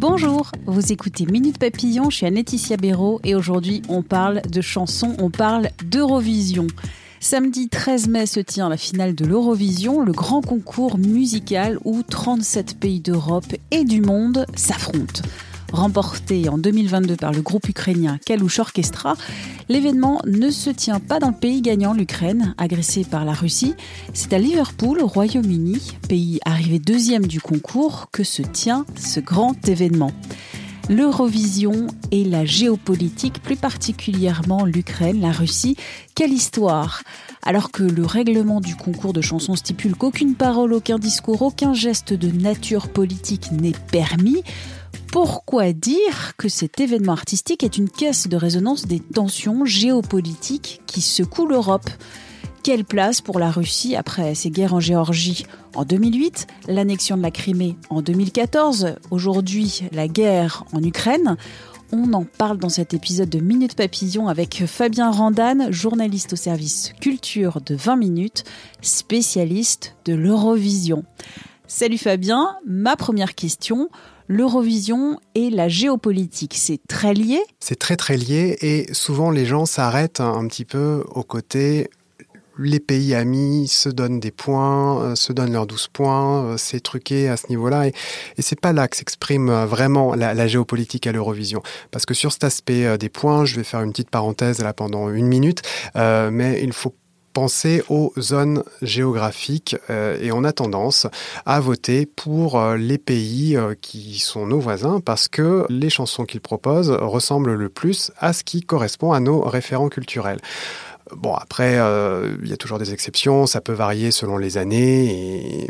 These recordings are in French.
Bonjour, vous écoutez Minute Papillon, je suis Laetitia Béraud et aujourd'hui on parle de chansons, on parle d'Eurovision. Samedi 13 mai se tient la finale de l'Eurovision, le grand concours musical où 37 pays d'Europe et du monde s'affrontent. Remporté en 2022 par le groupe ukrainien Kalush Orchestra, l'événement ne se tient pas dans le pays gagnant, l'Ukraine, agressée par la Russie. C'est à Liverpool, au Royaume-Uni, pays arrivé deuxième du concours, que se tient ce grand événement. L'Eurovision et la géopolitique, plus particulièrement l'Ukraine, la Russie, quelle histoire Alors que le règlement du concours de chansons stipule qu'aucune parole, aucun discours, aucun geste de nature politique n'est permis, pourquoi dire que cet événement artistique est une caisse de résonance des tensions géopolitiques qui secouent l'Europe? Quelle place pour la Russie après ses guerres en Géorgie en 2008, l'annexion de la Crimée en 2014, aujourd'hui la guerre en Ukraine? On en parle dans cet épisode de Minute Papillon avec Fabien Randan, journaliste au service culture de 20 minutes, spécialiste de l'Eurovision. Salut Fabien, ma première question, l'Eurovision et la géopolitique, c'est très lié? C'est très très lié et souvent les gens s'arrêtent un petit peu au côté les pays amis se donnent des points, euh, se donnent leurs 12 points, euh, c'est truqué à ce niveau-là. Et, et c'est pas là que s'exprime euh, vraiment la, géopolitique à l'Eurovision. Parce que sur cet aspect des points, je vais faire une petite parenthèse là pendant une minute, mais il faut penser aux zones géographiques et on a tendance à voter pour les pays qui sont nos voisins parce que les chansons qu'ils proposent ressemblent le plus à ce qui correspond à nos référents culturels. Bon, après, euh, il y a toujours des exceptions, ça peut varier selon les années,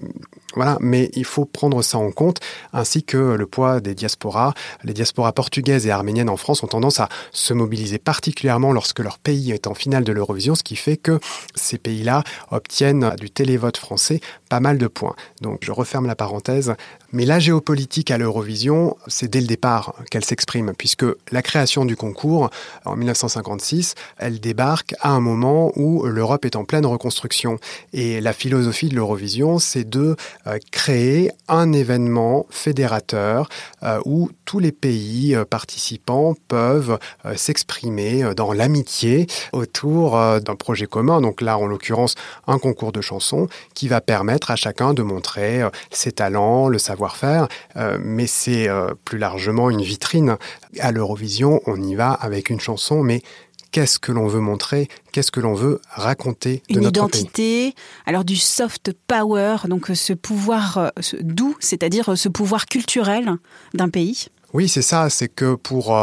voilà, mais il faut prendre ça en compte, ainsi que le poids des diasporas. Les diasporas portugaises et arméniennes en France ont tendance à se mobiliser particulièrement lorsque leur pays est en finale de l'Eurovision, ce qui fait que ces pays-là obtiennent du télévote français pas mal de points. Donc je referme la parenthèse. Mais la géopolitique à l'Eurovision, c'est dès le départ qu'elle s'exprime, puisque la création du concours en 1956, elle débarque à un moment où l'Europe est en pleine reconstruction. Et la philosophie de l'Eurovision, c'est de euh, créer un événement fédérateur euh, où tous les pays euh, participants peuvent s'exprimer dans l'amitié autour d'un projet commun. Donc là, en l'occurrence, un concours de chansons qui va permettre à chacun de montrer ses talents, le savoir-faire, mais c'est plus largement une vitrine. À l'Eurovision, on y va avec une chanson, mais qu'est-ce que l'on veut montrer, qu'est-ce que l'on veut raconter de Une notre identité, alors du soft power, donc euh, ce pouvoir euh, doux, c'est-à-dire euh, ce pouvoir culturel d'un pays? Oui, c'est ça, c'est que pour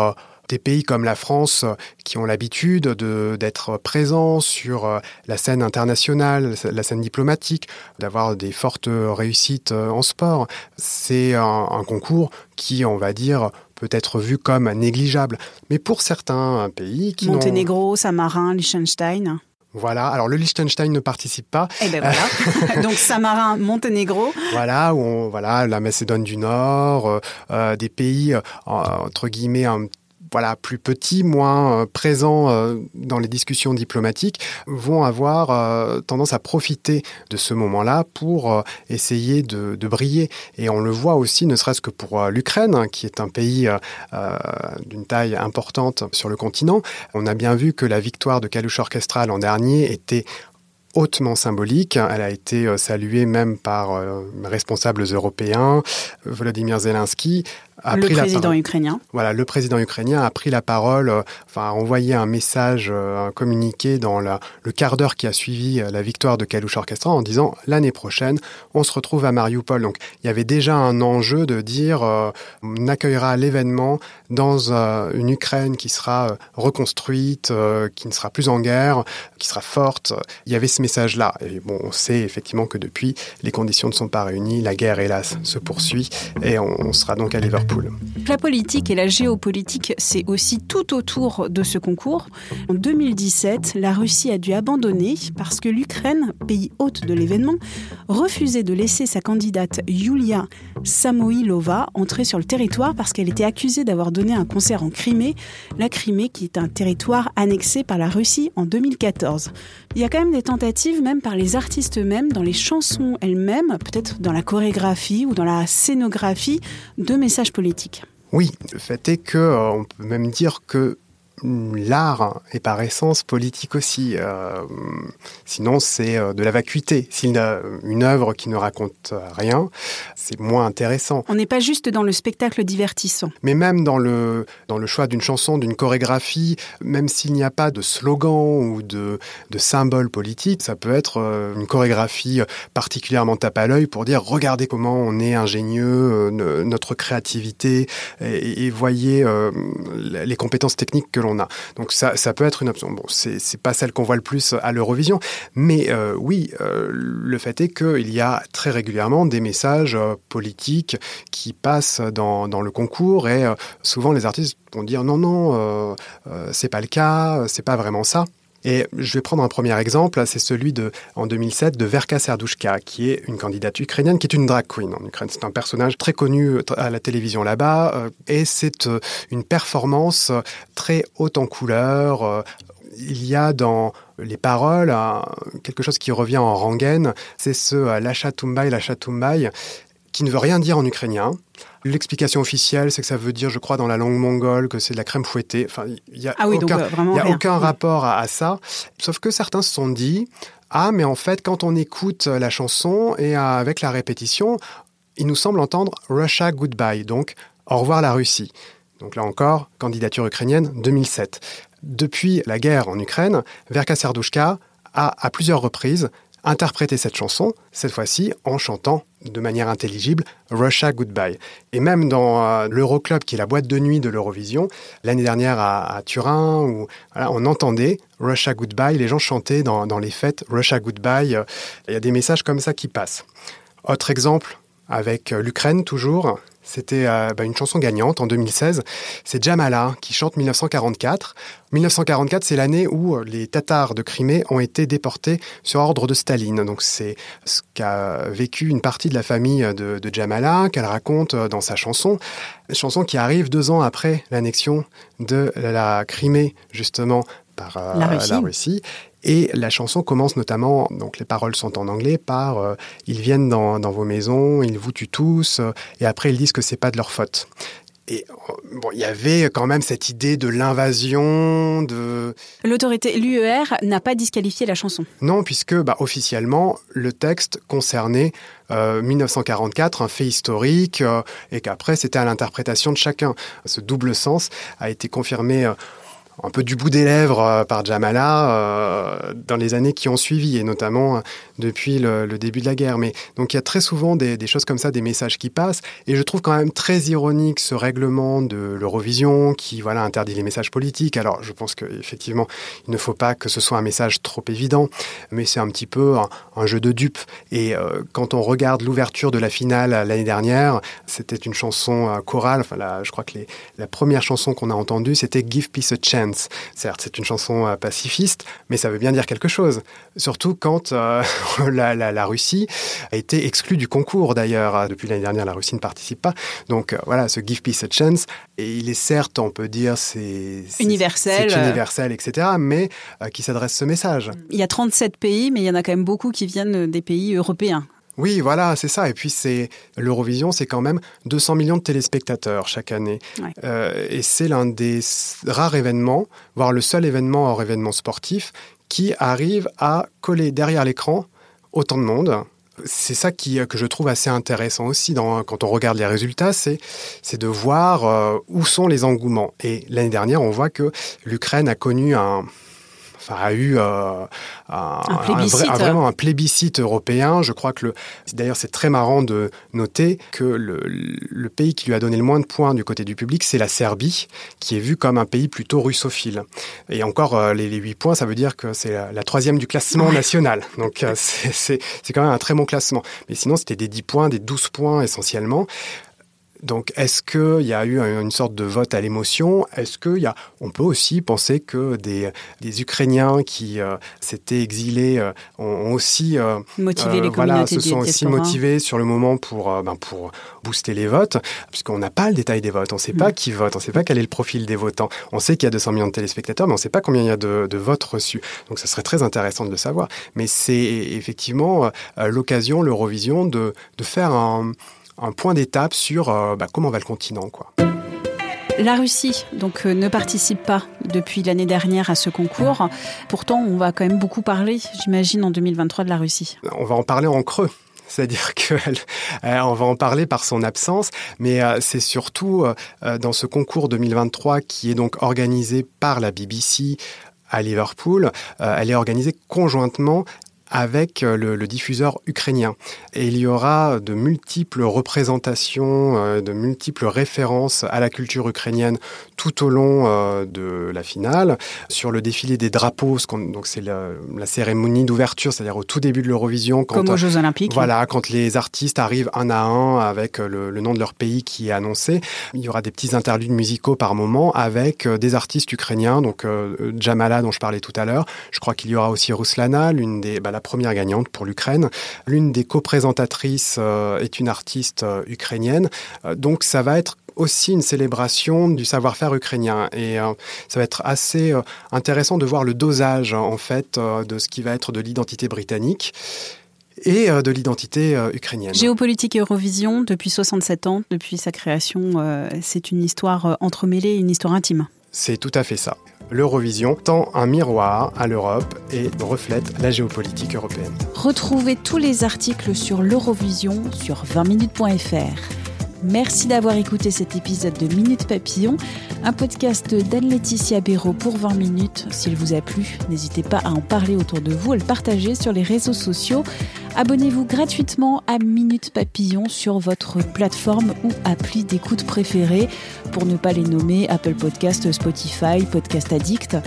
des pays comme la France qui ont l'habitude d'être présents sur la scène internationale, la scène diplomatique, d'avoir des fortes réussites en sport, c'est un, concours qui, on va dire, peut être vu comme négligeable. Mais pour certains pays qui Monténégro, Samarin, Liechtenstein. Voilà, alors le Liechtenstein ne participe pas. Eh ben voilà. Donc Samarin, Monténégro. Voilà, où on, voilà, la Macédoine du Nord, euh, euh, des pays euh, entre guillemets un voilà, plus petits, moins euh, présents euh, dans les discussions diplomatiques, vont avoir euh, tendance à profiter de ce moment-là pour essayer de, briller. Et on le voit aussi, ne serait-ce que pour l'Ukraine, hein, qui est un pays d'une taille importante sur le continent. On a bien vu que la victoire de Kalush Orchestra l'an dernier était hautement symbolique. Elle a été saluée même par responsables européens, Volodymyr Zelensky. A le président ukrainien. Voilà, le président ukrainien a pris la parole, euh, enfin a envoyé un message, euh, un communiqué dans la, le quart d'heure qui a suivi la victoire de Kalush Orchestra en disant l'année prochaine, on se retrouve à Mariupol. Donc il y avait déjà un enjeu de dire on accueillera l'événement dans une Ukraine qui sera reconstruite, qui ne sera plus en guerre, qui sera forte. Il y avait ce message-là. Et bon, on sait effectivement que depuis, les conditions ne sont pas réunies, la guerre, hélas, se poursuit, et on, sera donc à Liverpool. La politique et la géopolitique, c'est aussi tout autour de ce concours. En 2017, la Russie a dû abandonner parce que l'Ukraine, pays hôte de l'événement, refusait de laisser sa candidate Yulia Samoilova entrer sur le territoire parce qu'elle était accusée d'avoir donné un concert en Crimée, la Crimée qui est un territoire annexé par la Russie en 2014. Il y a quand même des tentatives, même par les artistes eux-mêmes, dans les chansons elles-mêmes, peut-être dans la chorégraphie ou dans la scénographie, de messages Oui, le fait est que euh, on peut même dire que l'art est par essence politique aussi. Euh, sinon, c'est euh, de la vacuité. S'il a une œuvre qui ne raconte rien, c'est moins intéressant. On n'est pas juste dans le spectacle divertissant. Mais même dans le, dans le choix d'une chanson, d'une chorégraphie, même s'il n'y a pas de slogan ou de, de symbole politique, ça peut être euh, une chorégraphie particulièrement tape à l'œil pour dire regardez comment on est ingénieux, notre créativité, et, et voyez les compétences techniques que Donc ça, ça peut être une option. Bon, c'est pas celle qu'on voit le plus à l'Eurovision, mais euh, oui, euh, le fait est qu'il y a très régulièrement des messages euh, politiques qui passent dans, dans, le concours et souvent les artistes vont dire non, non, c'est pas le cas, c'est pas vraiment ça. Et je vais prendre un premier exemple, c'est celui de, en 2007 de Verka Serdushka, qui est une candidate ukrainienne, qui est une drag queen en Ukraine. C'est un personnage très connu à la télévision là-bas, euh, et c'est euh, une performance très haute en couleur. Euh, il y a dans les paroles quelque chose qui revient en rengaine, c'est ce Lacha Tumbay, Lacha Tumbay, qui ne veut rien dire en ukrainien. L'explication officielle, c'est que ça veut dire, je crois, dans la langue mongole, que c'est de la crème fouettée. Enfin, il n'y a, ah aucun, y a aucun rapport à, ça. Sauf que certains se sont dit, ah, mais en fait, quand on écoute la chanson et avec la répétition, il nous semble entendre Russia Goodbye, donc au revoir la Russie. Donc là encore, candidature ukrainienne 2007. Depuis la guerre en Ukraine, Verka Serdushka a à plusieurs reprises interpréter cette chanson, cette fois-ci en chantant de manière intelligible Russia Goodbye. Et même dans euh, l'Euroclub, qui est la boîte de nuit de l'Eurovision, l'année dernière à, Turin, on entendait Russia Goodbye, les gens chantaient dans, dans les fêtes Russia Goodbye. Il y a des messages comme ça qui passent. Autre exemple, avec euh, l'Ukraine toujours, c'était euh, bah, une chanson gagnante en 2016. C'est Jamala qui chante 1944. 1944, c'est l'année où euh, les Tatars de Crimée ont été déportés sur ordre de Staline. Donc c'est ce qu'a vécu une partie de la famille de, de Jamala, qu'elle raconte euh, dans sa chanson. Une chanson qui arrive deux ans après l'annexion de la Crimée, justement, par la Russie. La Russie. Et la chanson commence notamment, donc les paroles sont en anglais, par euh, ils viennent dans, dans, vos maisons, ils vous tuent tous, euh, et après ils disent que c'est pas de leur faute. Et euh, bon, il y avait quand même cette idée de l'invasion, de... L'autorité, l'UER n'a pas disqualifié la chanson. Non, puisque bah, officiellement, le texte concernait euh, 1944, un fait historique, euh, et qu'après, c'était à l'interprétation de chacun. Ce double sens a été confirmé un peu du bout des lèvres euh, par Jamala euh, dans les années qui ont suivi, et notamment euh, depuis le, début de la guerre. Mais donc il y a très souvent des, choses comme ça, des messages qui passent, et je trouve quand même très ironique ce règlement de l'Eurovision qui voilà interdit les messages politiques. Alors je pense qu'effectivement il ne faut pas que ce soit un message trop évident, mais c'est un petit peu un, jeu de dupes. Et quand on regarde l'ouverture de la finale l'année dernière, c'était une chanson chorale. Enfin, je crois que la première chanson qu'on a entendue, c'était Give Peace a Chance Certes, c'est une chanson euh, pacifiste, mais ça veut bien dire quelque chose. Surtout quand euh, la, Russie a été exclue du concours d'ailleurs. Euh, depuis l'année dernière, la Russie ne participe pas. Donc voilà, ce Give Peace a Chance, et il est certes, on peut dire, c'est universel, universel, etc., mais qui s'adresse ce message. Il y a 37 pays, mais il y en a quand même beaucoup qui viennent des pays européens. Oui, voilà, c'est ça. Et puis c'est l'Eurovision, c'est quand même 200 millions de téléspectateurs chaque année. Euh, et c'est l'un des rares événements, voire le seul événement hors événement sportif, qui arrive à coller derrière l'écran autant de monde c'est ça qui, que je trouve assez intéressant aussi dans, quand on regarde les résultats, c'est, c'est de voir où sont les engouements. Et l'année dernière, on voit que l'Ukraine a connu un, enfin, a eu euh, un, vraiment un plébiscite européen. Je crois que le, d'ailleurs c'est très marrant de noter que le, le, pays qui lui a donné le moins de points du côté du public, c'est la Serbie, qui est vue comme un pays plutôt russophile. Et encore, euh, les, les 8 points, ça veut dire que c'est la, troisième du classement national. Donc euh, c'est quand même un très bon classement. Mais sinon, c'était des 10 points, des 12 points essentiellement. Donc, est-ce qu'il y a eu une sorte de vote à l'émotion? Est-ce qu'il y a, on peut aussi penser que des, des Ukrainiens qui euh, s'étaient exilés euh, ont, aussi euh, motivé les voilà, se sont aussi motivés sur le moment pour ben, pour booster les votes, puisqu'on n'a pas le détail des votes, on ne sait pas mm. qui vote, on ne sait pas quel est le profil des votants. On sait qu'il y a 200 millions de téléspectateurs, mais on ne sait pas combien il y a de, de votes reçus. Donc, ce serait très intéressant de le savoir. Mais c'est effectivement l'occasion, l'Eurovision, de, de faire un un point d'étape sur euh, bah, comment va le continent. Quoi. La Russie donc euh, ne participe pas depuis l'année dernière à ce concours. Pourtant, on va quand même beaucoup parler, j'imagine, en 2023 de la Russie. On va en parler en creux. C'est-à-dire qu'on euh, va en parler par son absence, mais c'est surtout dans ce concours 2023 qui est donc organisé par la BBC à Liverpool. elle est organisée conjointement avec euh, le, diffuseur ukrainien. Et il y aura de multiples représentations, euh, de multiples références à la culture ukrainienne tout au long euh, de la finale. Sur le défilé des drapeaux, donc c'est la, cérémonie d'ouverture, c'est-à-dire au tout début de l'Eurovision. Comme aux Jeux Olympiques. Voilà, quand les artistes arrivent un à un avec le, nom de leur pays qui est annoncé. Il y aura des petits interludes musicaux par moment avec des artistes ukrainiens, donc Jamala dont je parlais tout à l'heure. Je crois qu'il y aura aussi Ruslana, l'une des, bah, la première gagnante pour l'Ukraine. L'une des co-présentatrices euh, est une artiste euh, ukrainienne. Euh, donc ça va être aussi une célébration du savoir-faire ukrainien. Et ça va être assez intéressant de voir le dosage, en fait, de ce qui va être de l'identité britannique et de l'identité ukrainienne. Géopolitique Eurovision, depuis 67 ans, depuis sa création, c'est une histoire entremêlée, une histoire intime. C'est tout à fait ça l'Eurovision tend un miroir à l'Europe et reflète la géopolitique européenne. Retrouvez tous les articles sur l'Eurovision sur 20minutes.fr. Merci d'avoir écouté cet épisode de Minute Papillon, un podcast d'Anne-Laetitia Béraud pour 20 minutes. S'il vous a plu, n'hésitez pas à en parler autour de vous, à le partager sur les réseaux sociaux. Abonnez-vous gratuitement à Minute Papillon sur votre plateforme ou appli d'écoute préférée, pour ne pas les nommer Apple Podcast, Spotify, Podcast Addict.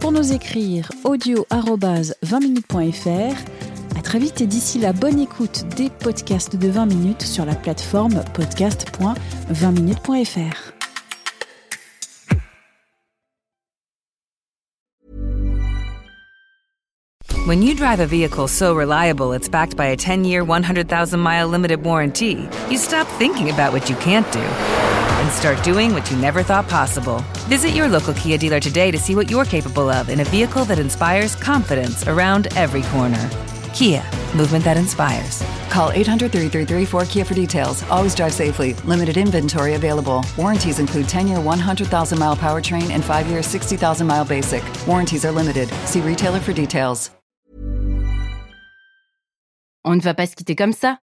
Pour nous écrire audio 20minutes.fr à très vite et d'ici la bonne écoute des podcasts de 20 minutes sur la plateforme podcast.20minutes.fr. When you drive a vehicle so reliable it's backed by a 10-year, 100,000-mile limited warranty, you stop thinking about what you can't do and start doing what you never thought possible. Visit your local Kia dealer today to see what you're capable of in a vehicle that inspires confidence around every corner. Kia, movement that inspires. Call 800 333 4KIA for details. Always drive safely. Limited inventory available. Warranties include 10 year 100,000 mile powertrain and 5 year 60,000 mile basic. Warranties are limited. See retailer for details. On ne va pas se quitter comme ça.